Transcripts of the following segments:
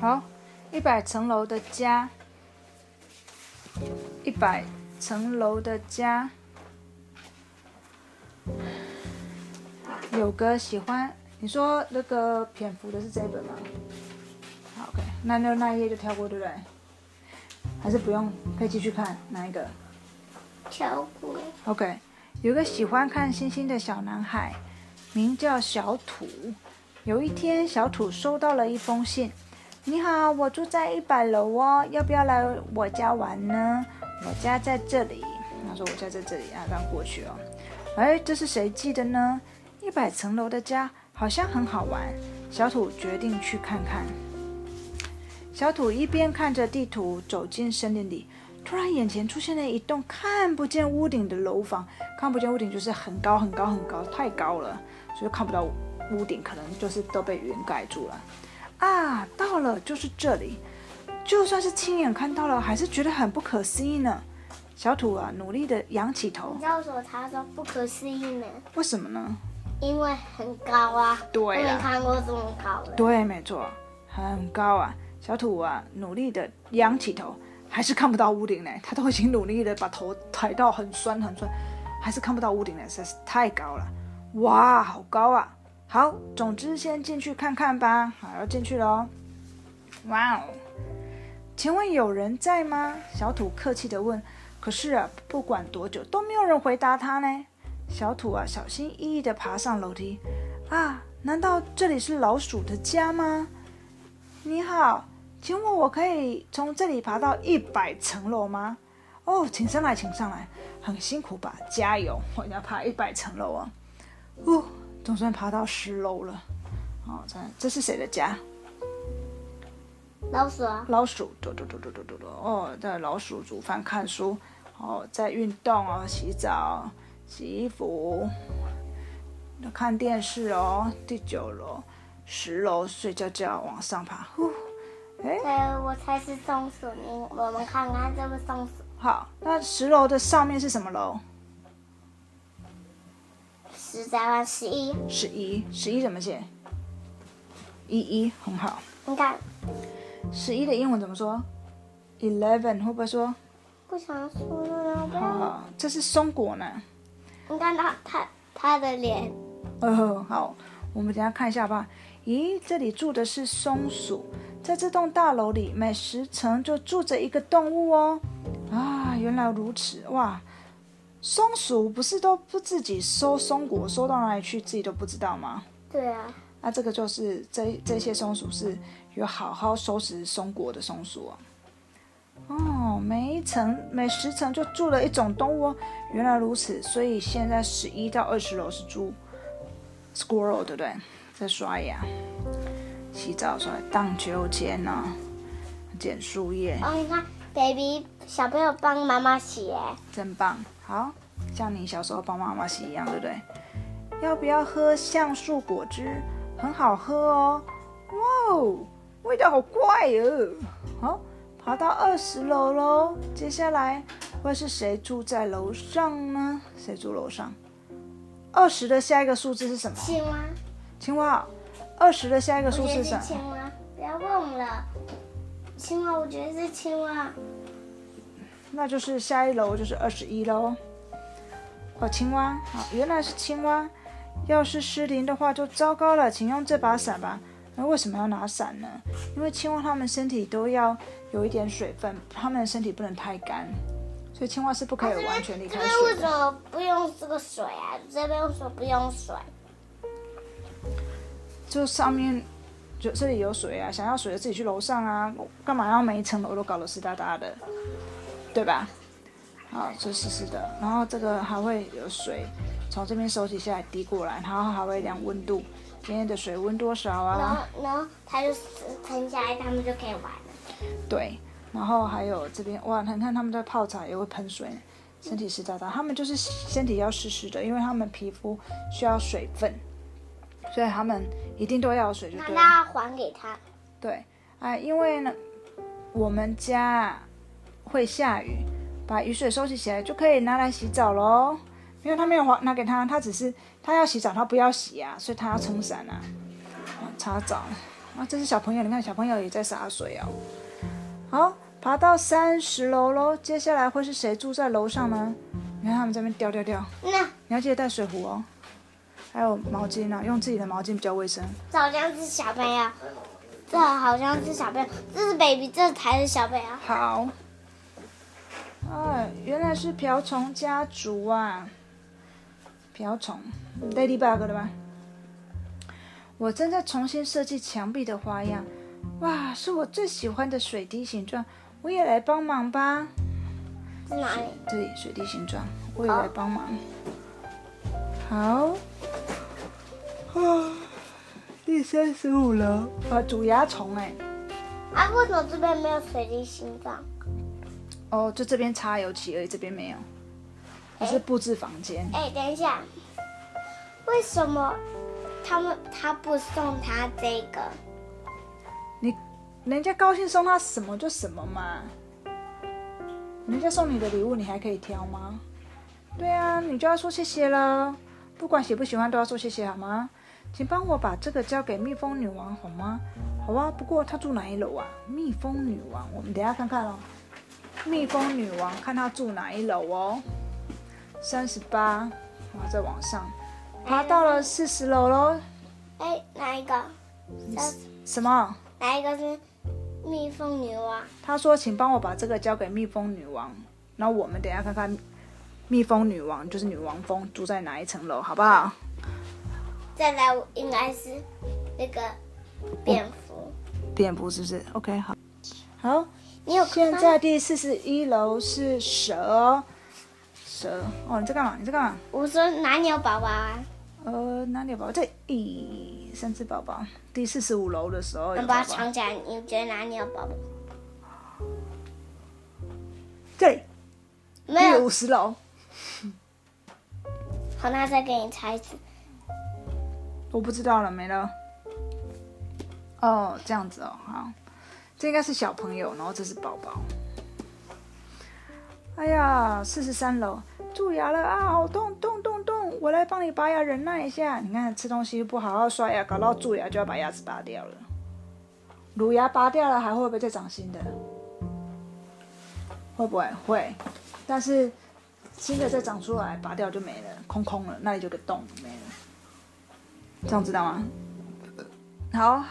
好，一百层楼的家，一百层楼的家，有个喜欢。你说那个蝙蝠的是这一本吗？好，OK，那那那一页就跳过，对不对？还是不用，可以继续看哪一个？跳过。OK，有个喜欢看星星的小男孩，名叫小土。有一天，小土收到了一封信：“你好，我住在一百楼哦，要不要来我家玩呢？我家在这里。”他说：“我家在这里啊，让过去哦。”哎，这是谁寄的呢？一百层楼的家好像很好玩，小土决定去看看。小土一边看着地图走进森林里，突然眼前出现了一栋看不见屋顶的楼房。看不见屋顶就是很高很高很高，太高了，所以看不到屋顶，可能就是都被云盖住了。啊，到了，就是这里。就算是亲眼看到了，还是觉得很不可思议呢。小土啊，努力的仰起头你，知道为什么他说不可思议呢？为什么呢？因为很高啊。对我没啊看过这么高的。对，没错，很高啊。小土啊，努力的仰起头，还是看不到屋顶呢。他都已经努力的把头抬到很酸很酸，还是看不到屋顶呢，实在是太高了。哇，好高啊！好，总之先进去看看吧。好，要进去喽。哇哦，请问有人在吗？小土客气的问。可是啊，不管多久都没有人回答他呢。小土啊，小心翼翼的爬上楼梯。啊，难道这里是老鼠的家吗？你好，请问我可以从这里爬到一百层楼吗？哦，请上来，请上来，很辛苦吧？加油，我要爬一百层楼啊！哦，总算爬到十楼了。哦，这这是谁的家？老鼠啊，老鼠，嘟嘟嘟嘟嘟嘟嘟。哦，在老鼠煮饭、看书，哦，在运动哦，洗澡、洗衣服，看电视哦。第九楼、十楼睡觉觉，往上爬。呼，哎，对，我才是松鼠。你我们看看这个松鼠，好，那十楼的上面是什么楼？十再换十一。十一，十一怎么写？一一，很好。你看，十一的英文怎么说？Eleven 会不会说？不想说了，不。好，这是松果呢。你看他他他的脸，哦，好，我们等下看一下吧。咦，这里住的是松鼠，在这栋大楼里，每十层就住着一个动物哦。啊，原来如此，哇！松鼠不是都不自己收松果，收到哪里去自己都不知道吗？对啊，那这个就是这这些松鼠是有好好收拾松果的松鼠啊。哦，每一层每十层就住了一种动物哦，原来如此，所以现在十一到二十楼是住 squirrel，对不对？在刷牙、洗澡、刷荡秋千呢、捡树叶，哦，你看，baby 小朋友帮妈妈洗，哎，真棒。好，像你小时候帮妈妈洗一样，对不对？要不要喝橡树果汁？很好喝哦。哇哦，味道好怪哦。好，爬到二十楼喽。接下来会是谁住在楼上呢？谁住楼上？二十的下一个数字是什么？青蛙，青蛙。二十的下一个数字是什么？青蛙，不要忘了，青蛙，我觉得是青蛙。那就是下一楼就是二十一喽。哦，青蛙，好，原来是青蛙。要是失灵的话就糟糕了，请用这把伞吧。那为什么要拿伞呢？因为青蛙它们身体都要有一点水分，它们的身体不能太干，所以青蛙是不可以完全离开这边为。什么不用这个水啊？这边为什么不用水？就上面就这里有水啊，想要水的自己去楼上啊，干嘛要每一层楼都搞得湿哒哒的，对吧？好，这湿湿的，然后这个还会有水从这边收集下来滴过来，然后还会量温度，今天的水温多少啊然啊？后，然后它就沉下来，他们就可以玩了。对，然后还有这边哇，你看他们在泡茶也会喷水，身体湿哒哒，他们就是身体要湿湿的，因为他们皮肤需要水分，所以他们一定都要有水就那对了。那要还给他。对，啊，因为呢，我们家会下雨，把雨水收集起来就可以拿来洗澡喽。因为他没有还拿给他，他只是他要洗澡，他不要洗啊，所以他要撑伞啊，啊擦澡。啊，这是小朋友，你看小朋友也在洒水哦。好，爬到三十楼喽，接下来会是谁住在楼上呢？你看他们这边掉掉掉，那你要记得带水壶哦，还有毛巾啊，用自己的毛巾比较卫生。这好像是小朋友，这好像是小朋友，这是 baby，这才是小朋友。好，哎，原来是瓢虫家族啊，瓢虫 ladybug 的吧？我正在重新设计墙壁的花样，哇，是我最喜欢的水滴形状，我也来帮忙吧。在哪里？这里水滴形状，我也来帮忙。好，啊，第三十五楼啊，煮蚜虫哎。啊，为什么这边没有水滴形状？哦，就这边插油漆而已，这边没有。这是布置房间。哎，等一下，为什么他们他不送他这个？你人家高兴送他什么就什么嘛。人家送你的礼物，你还可以挑吗？对啊，你就要说谢谢了。不管喜不喜欢，都要说谢谢好吗？请帮我把这个交给蜜蜂女王好吗？好啊，不过她住哪一楼啊？蜜蜂女王，我们等一下看看哦。蜜蜂女王，看她住哪一楼哦。三十八，然后，再往上，爬到了四十楼喽。哎，哪一个？什么？哪一个是蜜蜂女王？他说：“请帮我把这个交给蜜蜂女王。”然后我们等一下看看蜜蜂女王，就是女王蜂住在哪一层楼，好不好？再来应该是那个蝙蝠。蝙蝠是不是？OK，好。好，你有现在第四十一楼是蛇。蛇哦，你在干嘛？你在干嘛？我说哪里有宝宝啊？呃，哪里有宝宝？这咦，三只宝宝。第四十五楼的时候宝宝。它藏起来？你觉得哪里有宝宝？这里没有。五十楼。好，那再给你猜一次。我不知道了，没了。哦，这样子哦，好，这应该是小朋友，然后这是宝宝。哎呀，四十三楼蛀牙了啊，好痛痛痛痛！我来帮你拔牙，忍耐一下。你看吃东西不好好刷牙，搞到蛀牙就要把牙齿拔掉了。乳牙拔掉了，还会不会再长新的？会不会？会，但是新的再长出来，拔掉就没了，空空了，那里就个洞没了。这样知道吗？好，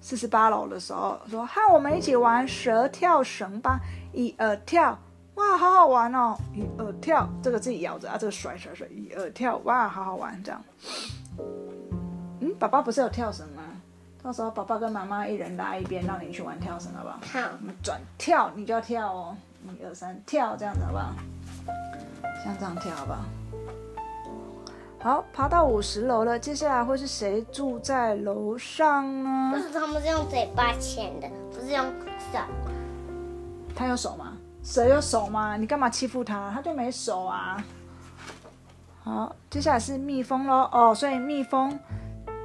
四十八楼的时候说和我们一起玩蛇跳绳吧，一二跳，哇，好好玩哦！一二跳，这个自己咬着啊，这个甩甩甩，一二跳，哇，好好玩这样。嗯，爸爸不是有跳绳吗？到时候爸爸跟妈妈一人拉一边，让你去玩跳绳，好不好？好，我们转跳，你就要跳哦，一二三跳，这样子好不好？像这样跳好不好？好，爬到五十楼了，接下来会是谁住在楼上呢？不是他们是用嘴巴牵的，不是用手。他有手吗？蛇有手吗？你干嘛欺负它？它就没手啊。好，接下来是蜜蜂喽。哦，所以蜜蜂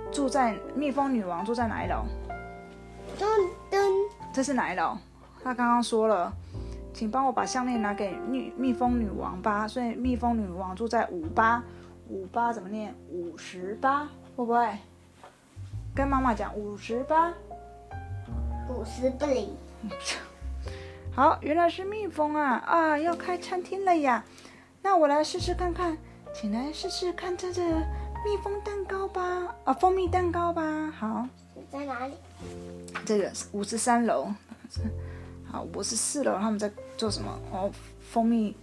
住在蜜蜂女王住在哪一楼？噔噔，这是哪一楼？他刚刚说了，请帮我把项链拿给蜜蜜蜂女王吧。所以蜜蜂女王住在五八，五八怎么念？五十八会不会？跟妈妈讲五十八。五十不离。好，原来是蜜蜂啊啊！要开餐厅了呀，那我来试试看看，请来试试看这个蜜蜂蛋糕吧，啊，蜂蜜蛋糕吧。好，在哪里？这个五十三楼，好，五十四楼他们在做什么？哦，蜂蜜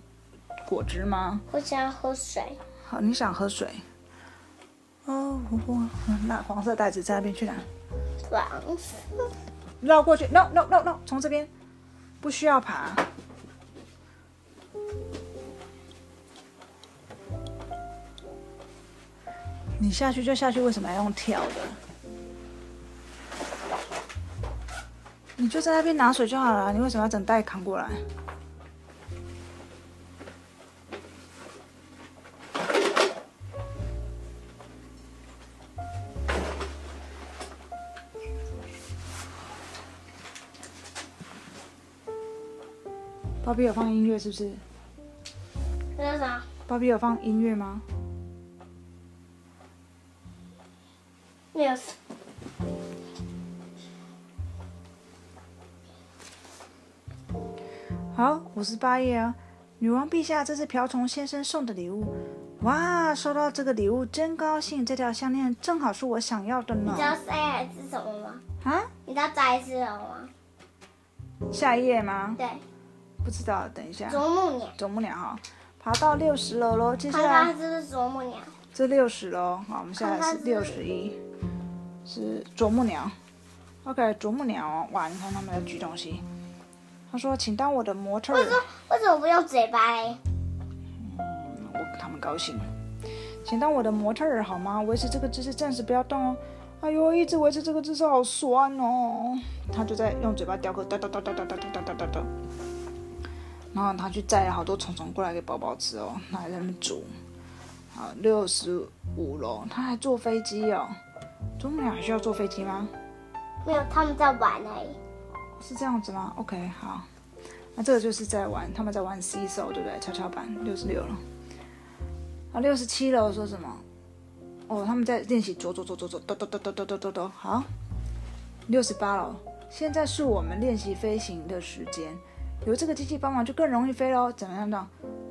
果汁吗？我想要喝水。好，你想喝水？哦，呼呼，那黄色袋子在那边去哪？黄色。绕过去，no no no no，从这边，不需要爬。你下去就下去，为什么要用跳的？你就在那边拿水就好了，你为什么要整袋扛过来？芭比有放音乐是不是？那啥？芭比有放音乐吗？Yes。好，五十八页啊。女王陛下，这是瓢虫先生送的礼物。哇，收到这个礼物真高兴！这条项链正好是我想要的呢。你知道是什么吗？啊？你知道摘是什么吗？下一页吗？对。不知道，等一下。啄木鸟。啄木鸟哈，爬到六十楼喽。接下来这是啄木鸟？这六十楼，好，我们现在是是六十一，是啄木鸟。OK，啄木鸟哦，哇，你看他们在举东西。他说：“请当我的模特儿。为什么为什么不用嘴巴嘞？我他们高兴。请当我的模特儿好吗？维持这个姿势，暂时不要动哦。哎呦，一直维持这个姿势好酸哦。他就在用嘴巴叼个叨叨叨叨叨叨叨叨叨叨。然后他去摘了好多虫虫过来给宝宝吃哦，他还在那边煮。好，六十五楼，他还坐飞机哦。啄木鸟还需要坐飞机吗？没有，他们在玩而已。是这样子吗？OK，好，那这个就是在玩，他们在玩 C 手，对不对？跷跷板，六十六了。啊，六十七楼说什么？哦，他们在练习左左。好，六十八楼，现在是我们练习飞行的时间，有这个机器帮忙就更容易飞喽。怎么样的？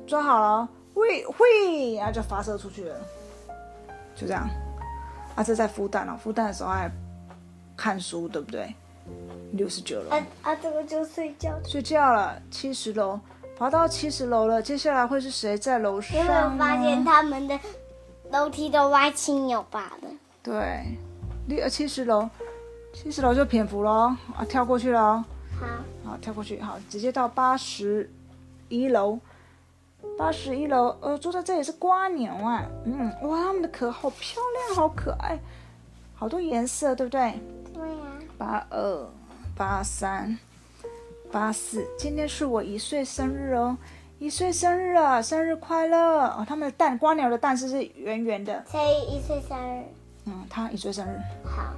抓好了，喂喂，然后就发射出去了，就这样。啊，这在孵蛋哦，孵蛋的时候还看书，对不对？六十九楼。啊啊，这个就睡觉。睡觉了，七十楼，爬到七十楼了。接下来会是谁在楼你有没有上发现？他们的楼梯都歪七扭八的？对，六七十楼，七十楼就蝙蝠喽，啊，跳过去了哦，好，好，跳过去，好，直接到八十一楼。八十一楼，呃，坐在这里是瓜牛啊，嗯，哇，它们的壳好漂亮，好可爱，好多颜色，对不对？对呀、八二、八三、八四，今天是我一岁生日哦，一岁生日啊，生日快乐！哦，他们的蛋，瓜牛的蛋是是圆圆的，才一岁生日。嗯，他一岁生日。好，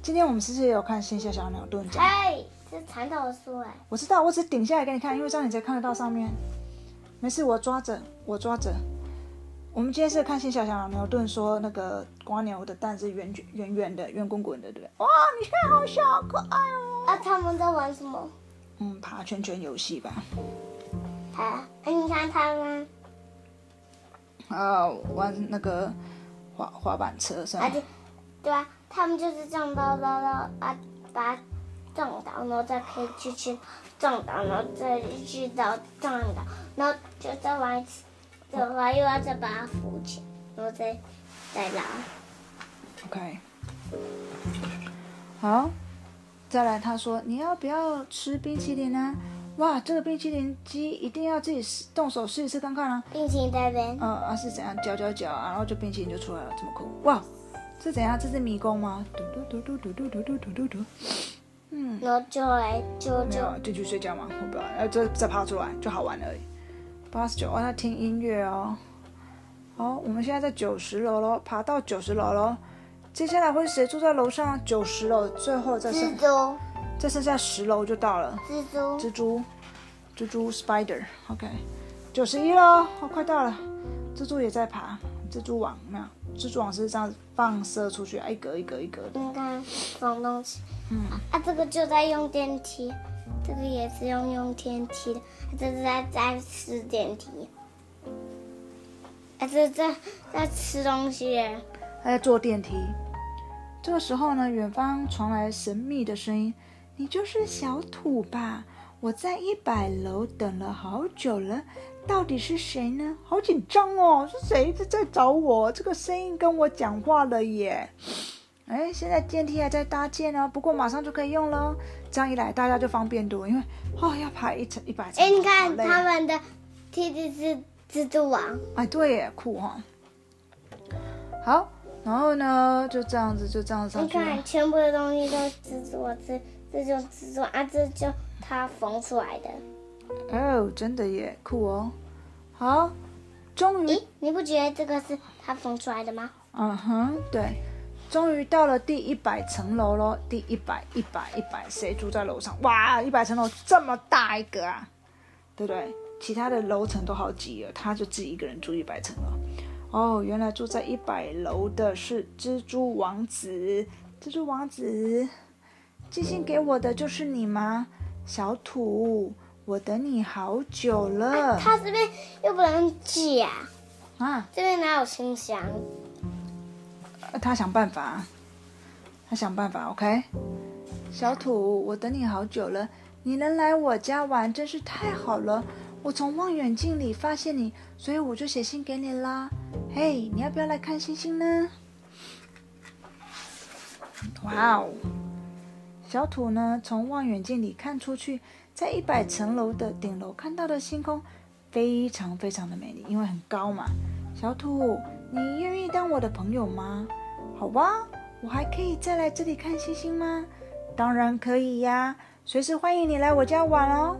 今天我们是不是也有看线下小鸟顿奖？是蚕豆书哎。我知道，我只是顶下来给你看，因为这样你才看得到上面。没事，我抓着，我抓着。我们今天是看线下小牛顿说那个瓜牛的蛋是圆卷圆圆的、圆滚滚的，对不对？哇，你看好小，好可爱哦。啊，他们在玩什么？嗯，爬圈圈游戏吧。啊，哎，你看他们，啊，玩那个滑滑板车是吧啊？对，对啊，他们就是这样绕绕绕啊，把它撞倒，然后再可以继续撞倒，然后再继续倒撞倒，然后就再玩一次的话，又要再把它扶起来，然后再再拉。OK，好，再来，他说你要不要吃冰淇淋呢？哇，这个冰淇淋机一定要自己试动手试一试看看啊。冰淇淋在边，嗯啊是怎样搅搅搅啊，然后就冰淇淋就出来了，这么酷哇！是怎样？这是迷宫吗？嘟嘟嘟嘟嘟嘟嘟嘟嘟嘟。嗯，然后就来就就有进去睡觉嘛？我不知道，然后再再爬出来就好玩而已。八十九，哦，那听音乐哦。好，我们现在在九十楼喽，爬到九十楼喽。接下来会是谁住在楼上？九十楼，最后再剩蜘蛛再剩下十楼就到了。蜘蛛蜘蛛，蜘蛛 spider，OK，九十一喽，好快到了。蜘蛛也在爬，蜘蛛网有没有？蜘蛛网是这样子放射出去，一格一格一格的。你看放东西，嗯，啊，这个就在用电梯，这个也是用用电梯的，这是在在吃电梯，啊，这是在在吃东西耶，他在坐电梯。这个时候呢，远方传来神秘的声音：“你就是小土吧？我在一百楼等了好久了，到底是谁呢？好紧张哦，是谁一直在找我？这个声音跟我讲话了耶！哎，现在电梯还在搭建呢，不过马上就可以用了。这样一来，大家就方便多，因为哦要爬一层一百层，哎，你看他们的梯子是蜘蛛网，哎，对耶，酷哈、好，然后呢，就这样子，就这样子上你去你。看全部的东西都是蜘蛛网，这这就蜘蛛啊，这就它缝出来的。哦，真的耶，酷哦。好，终于咦，，你不觉得这个是它缝出来的吗？嗯哼，对，终于到了第一百层楼喽。第一百，一百，一百，谁住在楼上？哇，一百层楼这么大一个啊，对不对？其他的楼层都好挤了，他就自己一个人住一百层了。哦，原来住在一百楼的是蜘蛛王子。蜘蛛王子，寄信给我的就是你吗？小土，我等你好久了。他这边又不能假，啊，这边哪有信箱？呃他想办法，他想办法，OK。小土，我等你好久了，你能来我家玩真是太好了。我从望远镜里发现你，所以我就写信给你啦。嘿，你要不要来看星星呢？哇哦！小土呢，从望远镜里看出去，在一百层楼的顶楼看到的星空非常非常的美丽，因为很高嘛。小土，你愿意当我的朋友吗？好吧，我还可以再来这里看星星吗？当然可以呀，随时欢迎你来我家玩哦。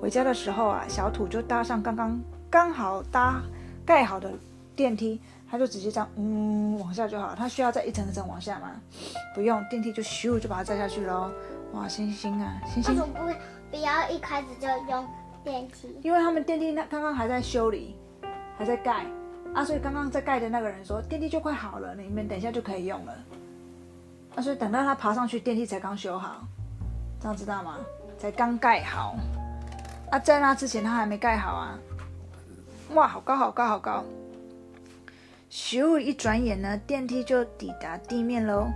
回家的时候啊，小土就搭上刚刚刚好搭盖好的电梯，他就直接这样嗯往下就好了。他需要再一层一层往下吗？不用，电梯就咻就把它载下去喽。哇，星星啊，星星为什，么不不要一开始就用电梯？因为他们电梯那刚刚还在修理，还在盖啊，所以刚刚在盖的那个人说电梯就快好了，你们等一下就可以用了。啊，所以等到他爬上去，电梯才刚修好，这样知道吗？才刚盖好。啊，在那之前他还没盖好啊。哇，好高好高好高！咻，一转眼呢，电梯就抵达地面喽。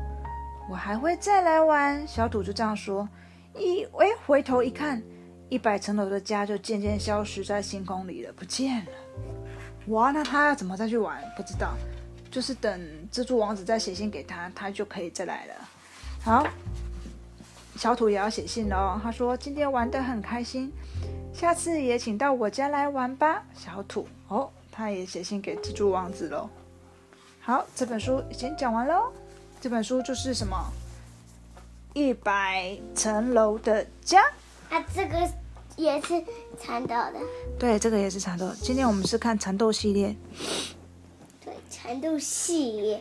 我还会再来玩，小土就这样说。一喂，回头一看，一百层楼的家就渐渐消失在星空里了，不见了。哇，那他要怎么再去玩？不知道，就是等蜘蛛王子再写信给他，他就可以再来了。好，小土也要写信喽。他说今天玩得很开心，下次也请到我家来玩吧。小土哦，他也写信给蜘蛛王子喽。好，这本书已经讲完喽。这本书就是什么？一百层楼的家。啊，这个也是蚕豆的，对，这个也是蚕豆。今天我们是看蚕豆系列。对，蚕豆系列。